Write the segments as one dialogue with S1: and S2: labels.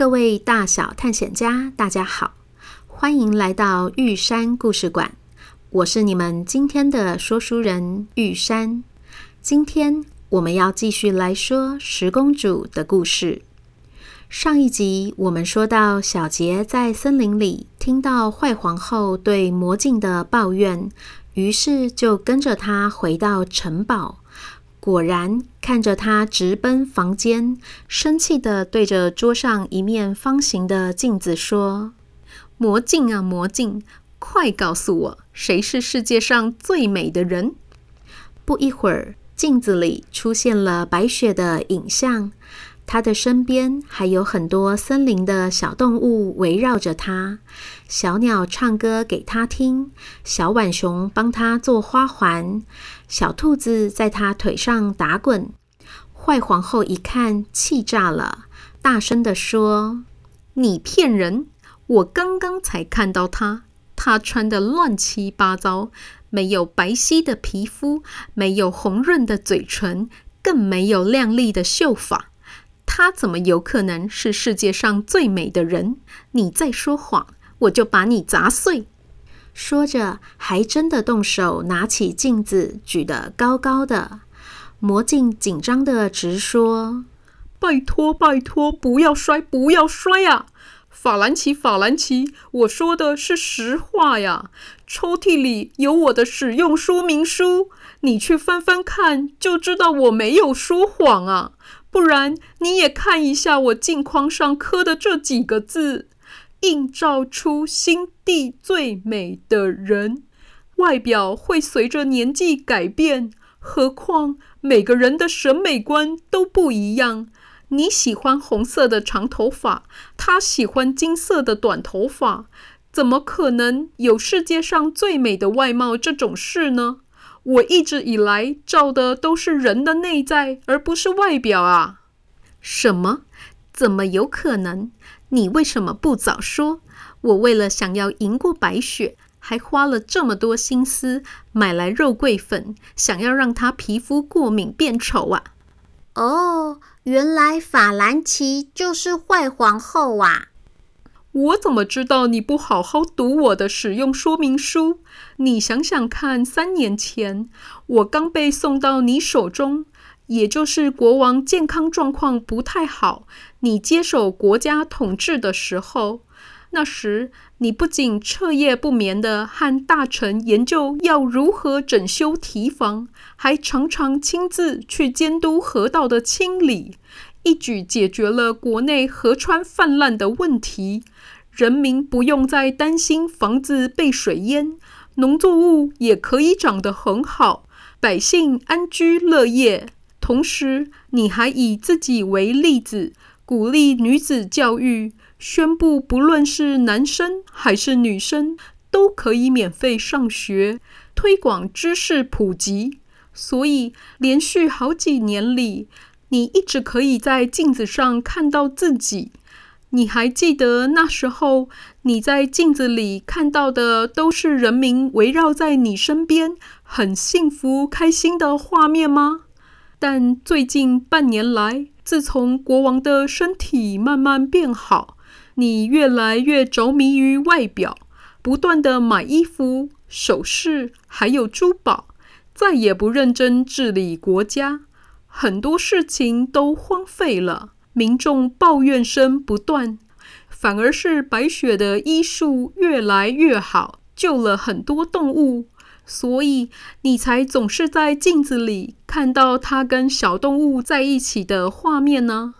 S1: 各位大小探险家，大家好，欢迎来到玉山故事馆。我是你们今天的说书人玉山。今天我们要继续来说十公主的故事。上一集我们说到，小杰在森林里听到坏皇后对魔镜的抱怨，于是就跟着她回到城堡。果然，看着他直奔房间，生气地对着桌上一面方形的镜子说：“魔镜啊，魔镜，快告诉我，谁是世界上最美的人？”不一会儿，镜子里出现了白雪的影像。他的身边还有很多森林的小动物围绕着他，小鸟唱歌给他听，小浣熊帮他做花环，小兔子在他腿上打滚。坏皇后一看，气炸了，大声地说：“你骗人！我刚刚才看到他，他穿得乱七八糟，没有白皙的皮肤，没有红润的嘴唇，更没有亮丽的秀发。”她怎么有可能是世界上最美的人？你在说谎，我就把你砸碎！说着，还真的动手拿起镜子，举得高高的。魔镜紧张地直说：“拜托，拜托，不要摔，不要摔呀！法兰奇，法兰奇，我说的是实话呀！抽屉里有我的使用说明书，你去翻翻看，就知道我没有说谎啊！”不然你也看一下我镜框上刻的这几个字：“映照出心地最美的人。”外表会随着年纪改变，何况每个人的审美观都不一样。你喜欢红色的长头发，他喜欢金色的短头发，怎么可能有世界上最美的外貌这种事呢？我一直以来照的都是人的内在，而不是外表啊！什么？怎么有可能？你为什么不早说？我为了想要赢过白雪，还花了这么多心思买来肉桂粉，想要让她皮肤过敏变丑啊！
S2: 哦，原来法兰奇就是坏皇后啊！
S1: 我怎么知道你不好好读我的使用说明书？你想想看，三年前我刚被送到你手中，也就是国王健康状况不太好，你接手国家统治的时候，那时你不仅彻夜不眠地和大臣研究要如何整修堤防，还常常亲自去监督河道的清理。一举解决了国内河川泛滥的问题，人民不用再担心房子被水淹，农作物也可以长得很好，百姓安居乐业。同时，你还以自己为例子，鼓励女子教育，宣布不论是男生还是女生都可以免费上学，推广知识普及。所以，连续好几年里，你一直可以在镜子上看到自己。你还记得那时候你在镜子里看到的都是人民围绕在你身边，很幸福开心的画面吗？但最近半年来，自从国王的身体慢慢变好，你越来越着迷于外表，不断地买衣服、首饰，还有珠宝，再也不认真治理国家。很多事情都荒废了，民众抱怨声不断，反而是白雪的医术越来越好，救了很多动物，所以你才总是在镜子里看到他跟小动物在一起的画面呢？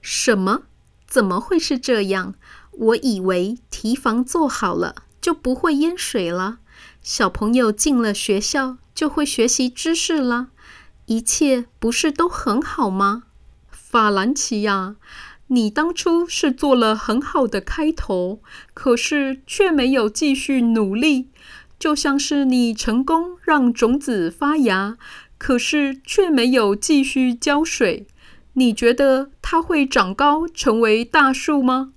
S1: 什么？怎么会是这样？我以为提防做好了就不会淹水了，小朋友进了学校就会学习知识了。一切不是都很好吗？法兰奇呀，你当初是做了很好的开头，可是却没有继续努力，就像是你成功让种子发芽，可是却没有继续浇水。你觉得它会长高成为大树吗？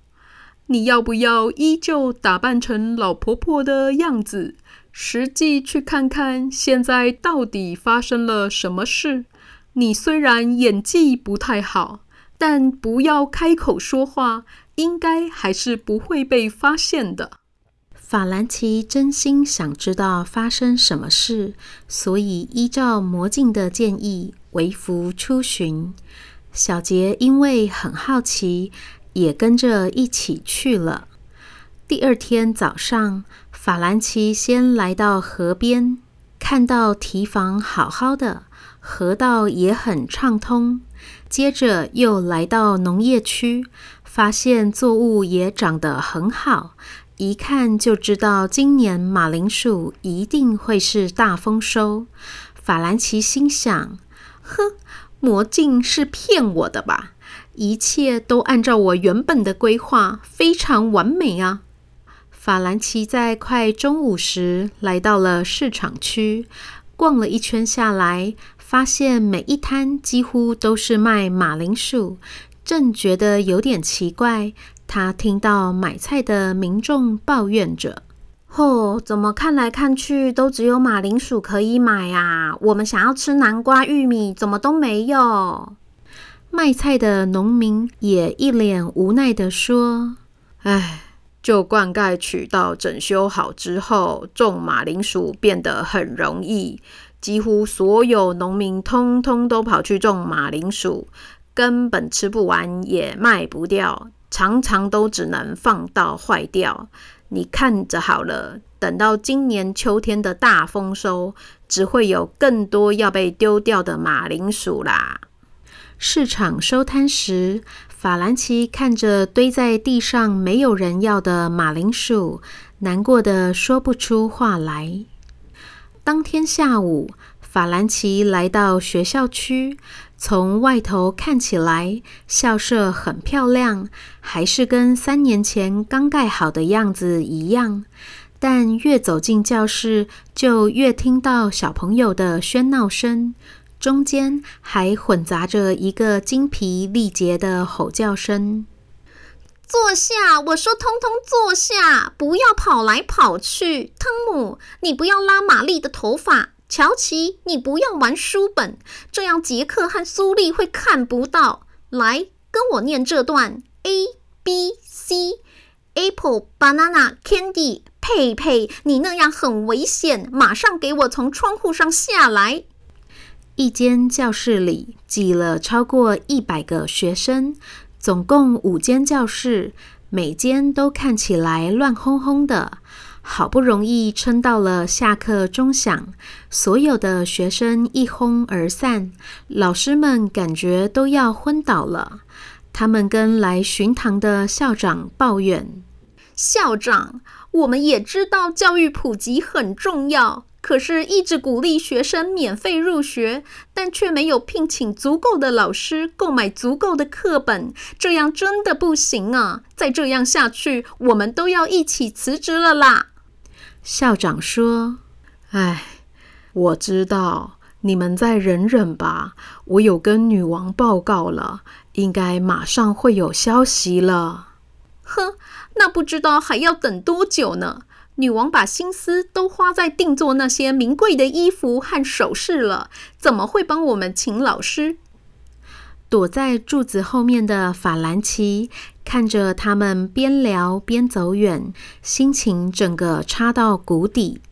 S1: 你要不要依旧打扮成老婆婆的样子，实际去看看现在到底发生了什么事？你虽然演技不太好。但不要开口说话，应该还是不会被发现的。法兰奇真心想知道发生什么事，所以依照魔镜的建议，微服出巡。小杰因为很好奇，也跟着一起去了。第二天早上，法兰奇先来到河边，看到堤防好好的，河道也很畅通。接着又来到农业区，发现作物也长得很好，一看就知道今年马铃薯一定会是大丰收。法兰奇心想：“哼，魔镜是骗我的吧？一切都按照我原本的规划，非常完美啊！”法兰奇在快中午时来到了市场区，逛了一圈下来。发现每一摊几乎都是卖马铃薯，正觉得有点奇怪。他听到买菜的民众抱怨着：“哦，怎么看来看去都只有马铃薯可以买啊？我们想要吃南瓜、玉米，怎么都没有？”卖菜的农民也一脸无奈地说：“哎，就灌溉渠道整修好之后，种马铃薯变得很容易。”几乎所有农民通通都跑去种马铃薯，根本吃不完也卖不掉，常常都只能放到坏掉。你看着好了，等到今年秋天的大丰收，只会有更多要被丢掉的马铃薯啦。市场收摊时，法兰奇看着堆在地上没有人要的马铃薯，难过的说不出话来。当天下午，法兰奇来到学校区，从外头看起来，校舍很漂亮，还是跟三年前刚盖好的样子一样。但越走进教室，就越听到小朋友的喧闹声，中间还混杂着一个精疲力竭的吼叫声。
S2: 坐下！我说，通通坐下，不要跑来跑去。汤姆，你不要拉玛丽的头发。乔奇，你不要玩书本，这样杰克和苏丽会看不到。来，跟我念这段：A B C，Apple Banana Candy。佩佩，你那样很危险，马上给我从窗户上下来。
S1: 一间教室里挤了超过一百个学生。总共五间教室，每间都看起来乱哄哄的。好不容易撑到了下课钟响，所有的学生一哄而散，老师们感觉都要昏倒了。他们跟来巡堂的校长抱怨：“
S2: 校长，我们也知道教育普及很重要。”可是，一直鼓励学生免费入学，但却没有聘请足够的老师，购买足够的课本，这样真的不行啊！再这样下去，我们都要一起辞职了啦。
S1: 校长说：“哎，我知道，你们再忍忍吧。我有跟女王报告了，应该马上会有消息了。”
S2: 哼，那不知道还要等多久呢？女王把心思都花在定做那些名贵的衣服和首饰了，怎么会帮我们请老师？
S1: 躲在柱子后面的法兰奇看着他们边聊边走远，心情整个差到谷底。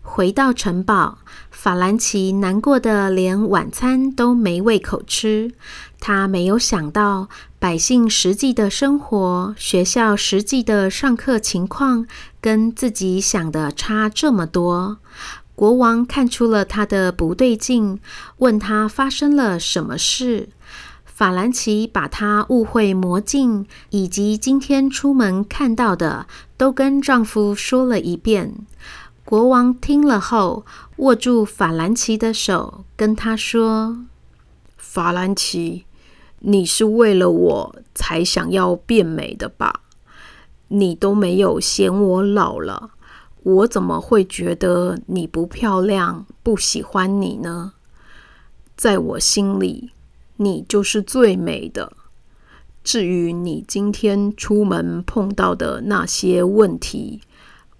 S1: 回到城堡，法兰奇难过的连晚餐都没胃口吃。他没有想到，百姓实际的生活、学校实际的上课情况，跟自己想的差这么多。国王看出了他的不对劲，问他发生了什么事。法兰奇把他误会魔镜，以及今天出门看到的，都跟丈夫说了一遍。国王听了后，握住法兰奇的手，跟他说：“法兰奇。”
S3: 你是为了我才想要变美的吧？你都没有嫌我老了，我怎么会觉得你不漂亮、不喜欢你呢？在我心里，你就是最美的。至于你今天出门碰到的那些问题，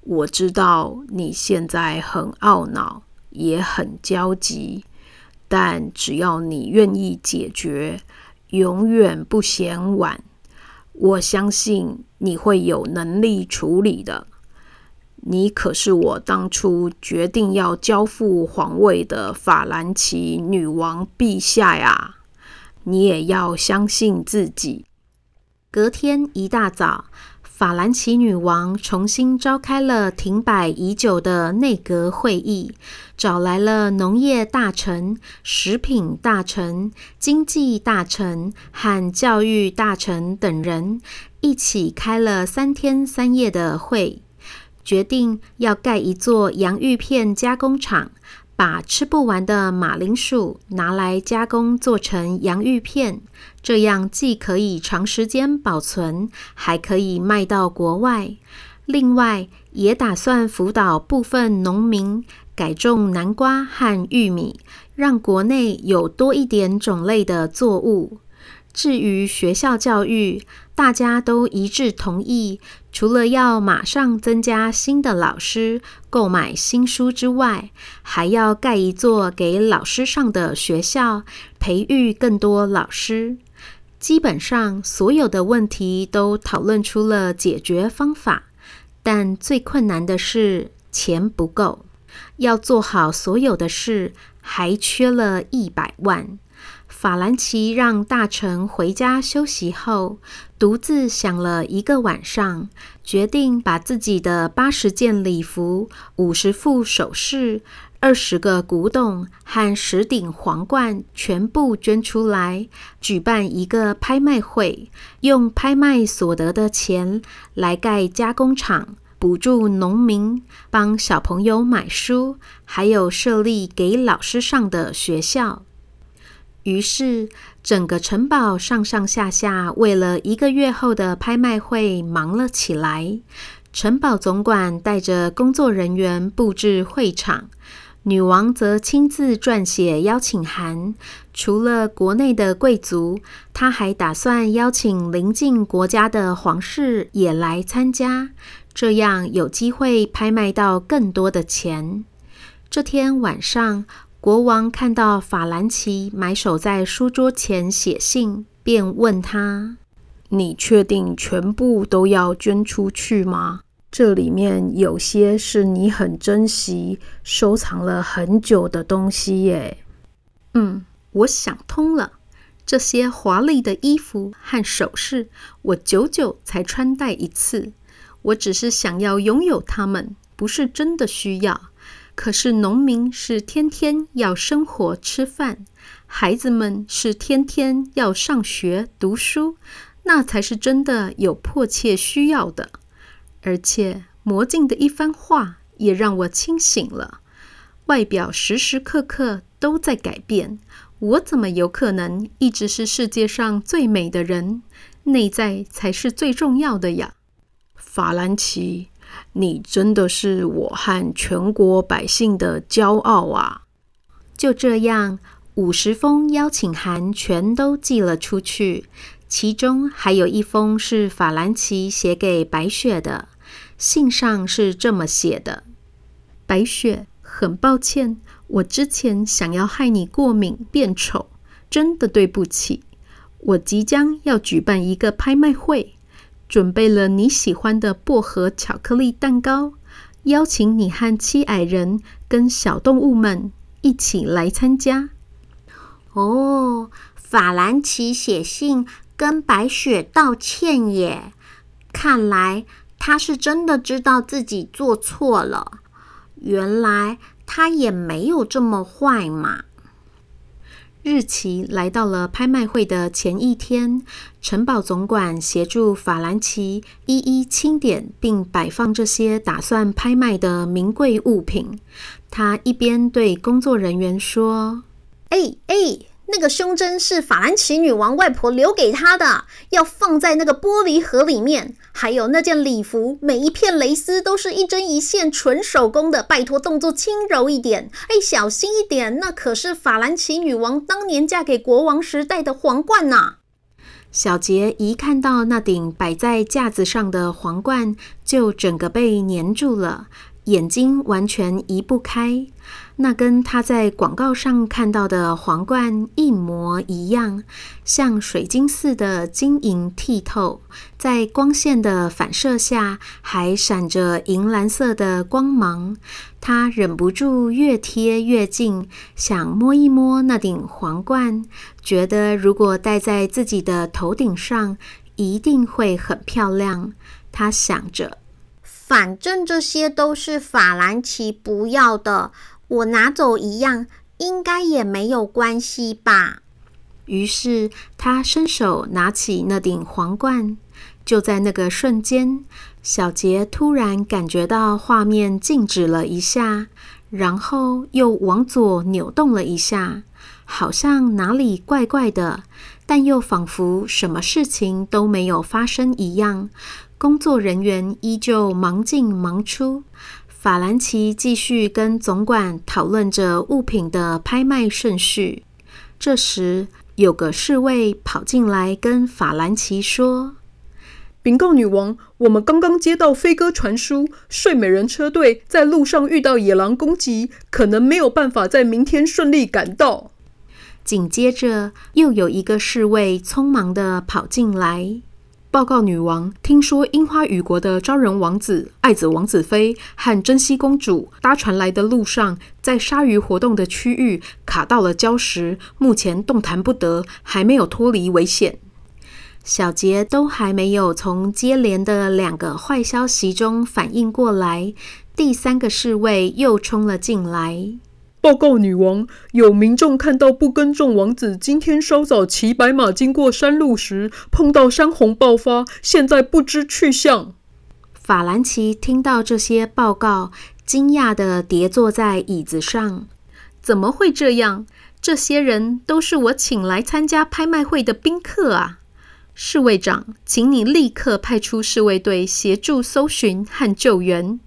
S3: 我知道你现在很懊恼，也很焦急，但只要你愿意解决，永远不嫌晚。我相信你会有能力处理的。你可是我当初决定要交付皇位的法兰奇女王陛下呀！你也要相信自己。
S1: 隔天一大早，法兰奇女王重新召开了停摆已久的内阁会议，找来了农业大臣、食品大臣、经济大臣和教育大臣等人，一起开了三天三夜的会，决定要盖一座洋芋片加工厂。把吃不完的马铃薯拿来加工做成洋芋片，这样既可以长时间保存，还可以卖到国外。另外，也打算辅导部分农民改种南瓜和玉米，让国内有多一点种类的作物。至于学校教育，大家都一致同意，除了要马上增加新的老师、购买新书之外，还要盖一座给老师上的学校，培育更多老师。基本上，所有的问题都讨论出了解决方法，但最困难的是钱不够，要做好所有的事，还缺了一百万。法兰奇让大臣回家休息后，独自想了一个晚上，决定把自己的八十件礼服、五十副首饰、二十个古董和十顶皇冠全部捐出来，举办一个拍卖会，用拍卖所得的钱来盖加工厂，补助农民，帮小朋友买书，还有设立给老师上的学校。于是，整个城堡上上下下为了一个月后的拍卖会忙了起来。城堡总管带着工作人员布置会场，女王则亲自撰写邀请函。除了国内的贵族，她还打算邀请邻近国家的皇室也来参加，这样有机会拍卖到更多的钱。这天晚上，国王看到法兰奇埋首在书桌前写信，便问他：“你确定全部都要捐出去吗？这里面有些是你很珍惜、收藏了很久的东西耶。”“嗯，我想通了。这些华丽的衣服和首饰，我久久才穿戴一次。我只是想要拥有它们，不是真的需要。”可是农民是天天要生活吃饭，孩子们是天天要上学读书，那才是真的有迫切需要的。而且魔镜的一番话也让我清醒了，外表时时刻刻都在改变，我怎么有可能一直是世界上最美的人？内在才是最重要的呀，
S3: 法兰奇。你真的是我和全国百姓的骄傲啊！
S1: 就这样，五十封邀请函全都寄了出去，其中还有一封是法兰奇写给白雪的。信上是这么写的：“白雪，很抱歉，我之前想要害你过敏变丑，真的对不起。我即将要举办一个拍卖会。”准备了你喜欢的薄荷巧克力蛋糕，邀请你和七矮人跟小动物们一起来参加。
S2: 哦，法兰奇写信跟白雪道歉耶，看来他是真的知道自己做错了。原来他也没有这么坏嘛。
S1: 日期来到了拍卖会的前一天，城堡总管协助法兰奇一一清点并摆放这些打算拍卖的名贵物品。他一边对工作人员说：“
S2: 哎哎，那个胸针是法兰奇女王外婆留给她的，要放在那个玻璃盒里面。还有那件礼服，每一片蕾丝都是一针一线纯手工的，拜托动作轻柔一点，哎，小心一点，那可是法兰奇女王当年嫁给国王时戴的皇冠呐。
S1: 小杰一看到那顶摆在架子上的皇冠，就整个被粘住了。眼睛完全移不开，那跟他在广告上看到的皇冠一模一样，像水晶似的晶莹剔透，在光线的反射下还闪着银蓝色的光芒。他忍不住越贴越近，想摸一摸那顶皇冠，觉得如果戴在自己的头顶上，一定会很漂亮。他想着。
S2: 反正这些都是法兰奇不要的，我拿走一样，应该也没有关系吧。
S1: 于是他伸手拿起那顶皇冠，就在那个瞬间，小杰突然感觉到画面静止了一下，然后又往左扭动了一下，好像哪里怪怪的，但又仿佛什么事情都没有发生一样。工作人员依旧忙进忙出，法兰奇继续跟总管讨论着物品的拍卖顺序。这时，有个侍卫跑进来跟法兰奇说：“
S3: 禀告女王，我们刚刚接到飞鸽传书，睡美人车队在路上遇到野狼攻击，可能没有办法在明天顺利赶到。”
S1: 紧接着，又有一个侍卫匆忙的跑进来。报告女王，听说樱花雨国的昭仁王子、爱子王子妃和珍惜公主搭船来的路上，在鲨鱼活动的区域卡到了礁石，目前动弹不得，还没有脱离危险。小杰都还没有从接连的两个坏消息中反应过来，第三个侍卫又冲了进来。
S3: 报告女王，有民众看到不耕种王子今天稍早骑白马经过山路时，碰到山洪爆发，现在不知去向。
S1: 法兰奇听到这些报告，惊讶地跌坐在椅子上。怎么会这样？这些人都是我请来参加拍卖会的宾客啊！侍卫长，请你立刻派出侍卫队协助搜寻和救援。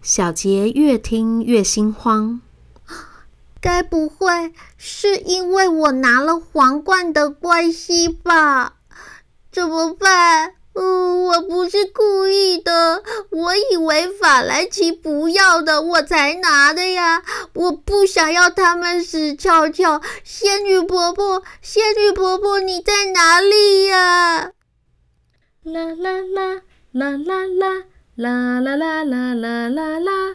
S1: 小杰越听越心慌。
S2: 该不会是因为我拿了皇冠的关系吧？怎么办？嗯，我不是故意的，我以为法兰奇不要的，我才拿的呀。我不想要他们死翘翘。仙女婆婆，仙女婆婆，你在哪里呀？啦啦啦啦啦啦啦啦啦啦啦啦啦。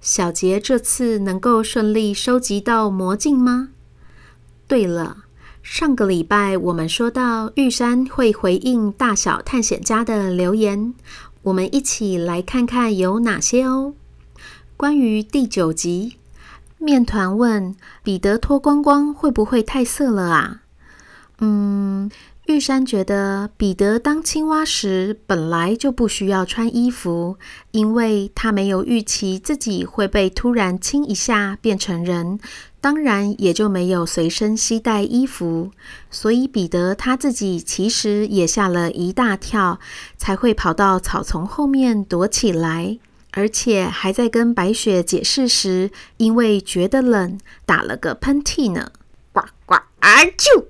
S1: 小杰这次能够顺利收集到魔镜吗？对了，上个礼拜我们说到玉山会回应大小探险家的留言，我们一起来看看有哪些哦。关于第九集，面团问彼得脱光光会不会太色了啊？嗯。玉山觉得彼得当青蛙时本来就不需要穿衣服，因为他没有预期自己会被突然亲一下变成人，当然也就没有随身携带衣服。所以彼得他自己其实也吓了一大跳，才会跑到草丛后面躲起来，而且还在跟白雪解释时，因为觉得冷打了个喷嚏呢。
S2: 呱呱啊啾！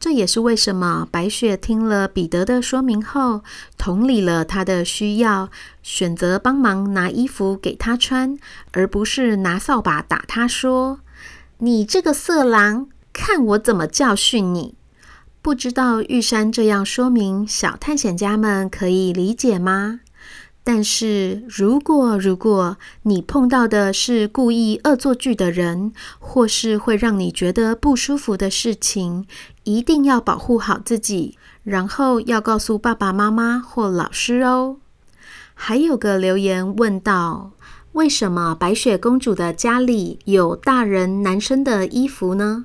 S1: 这也是为什么白雪听了彼得的说明后，同理了他的需要，选择帮忙拿衣服给他穿，而不是拿扫把打他，说：“你这个色狼，看我怎么教训你！”不知道玉山这样说明，小探险家们可以理解吗？但是如果如果你碰到的是故意恶作剧的人，或是会让你觉得不舒服的事情，一定要保护好自己，然后要告诉爸爸妈妈或老师哦。还有个留言问道：为什么白雪公主的家里有大人男生的衣服呢？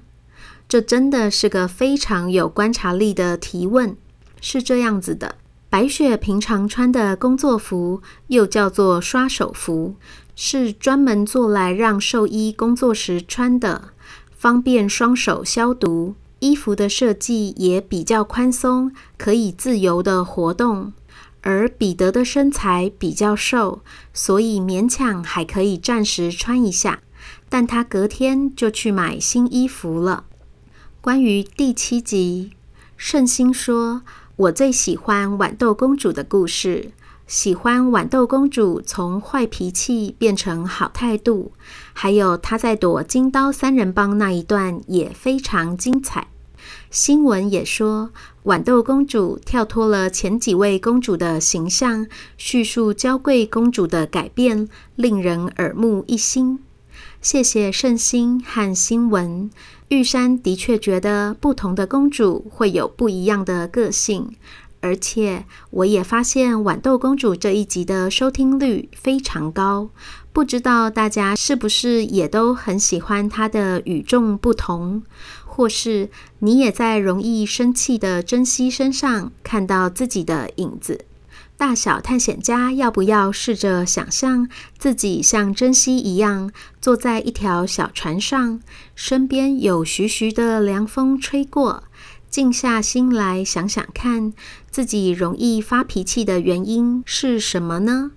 S1: 这真的是个非常有观察力的提问。是这样子的，白雪平常穿的工作服又叫做刷手服，是专门做来让兽医工作时穿的，方便双手消毒。衣服的设计也比较宽松，可以自由的活动。而彼得的身材比较瘦，所以勉强还可以暂时穿一下，但他隔天就去买新衣服了。关于第七集，圣心说：“我最喜欢豌豆公主的故事，喜欢豌豆公主从坏脾气变成好态度，还有她在躲金刀三人帮那一段也非常精彩。”新闻也说，豌豆公主跳脱了前几位公主的形象，叙述娇贵公主的改变，令人耳目一新。谢谢圣心和新闻。玉山的确觉得不同的公主会有不一样的个性，而且我也发现豌豆公主这一集的收听率非常高，不知道大家是不是也都很喜欢她的与众不同，或是你也在容易生气的珍惜身上看到自己的影子。大小探险家要不要试着想象自己像珍惜一样坐在一条小船上，身边有徐徐的凉风吹过，静下心来想想看，自己容易发脾气的原因是什么呢？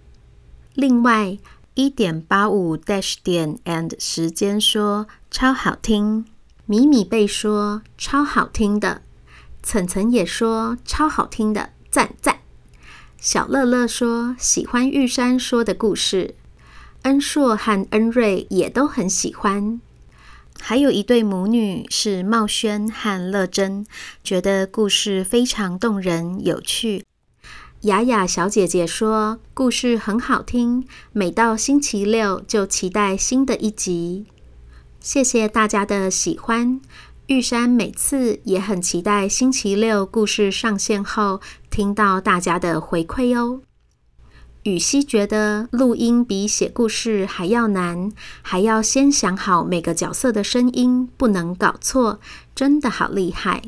S1: 另外，一点八五 dash 点 and 时间说超好听，米米贝说超好听的，岑岑也说超好听的，赞赞。小乐乐说喜欢玉山说的故事，恩硕和恩瑞也都很喜欢。还有一对母女是茂轩和乐珍，觉得故事非常动人有趣。雅雅小姐姐说故事很好听，每到星期六就期待新的一集。谢谢大家的喜欢。玉山每次也很期待星期六故事上线后听到大家的回馈哦。雨熙觉得录音比写故事还要难，还要先想好每个角色的声音，不能搞错，真的好厉害。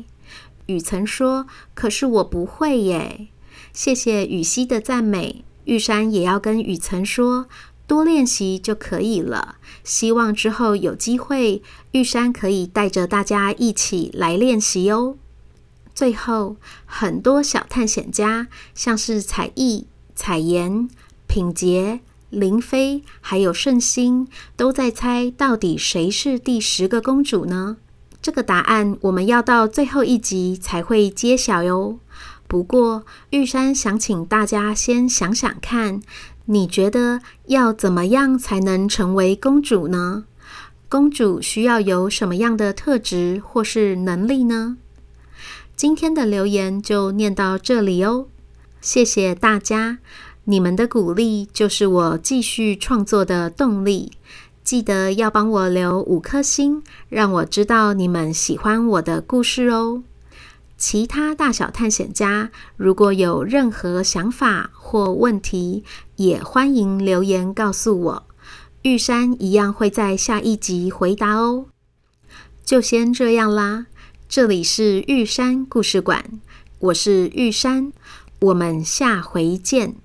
S1: 雨曾说：“可是我不会耶。”谢谢雨熙的赞美，玉山也要跟雨曾说。多练习就可以了。希望之后有机会，玉山可以带着大家一起来练习哦。最后，很多小探险家，像是彩艺、彩妍、品洁、林飞，还有圣心，都在猜到底谁是第十个公主呢？这个答案我们要到最后一集才会揭晓哟。不过，玉山想请大家先想想看。你觉得要怎么样才能成为公主呢？公主需要有什么样的特质或是能力呢？今天的留言就念到这里哦，谢谢大家，你们的鼓励就是我继续创作的动力。记得要帮我留五颗星，让我知道你们喜欢我的故事哦。其他大小探险家，如果有任何想法或问题，也欢迎留言告诉我。玉山一样会在下一集回答哦。就先这样啦，这里是玉山故事馆，我是玉山，我们下回见。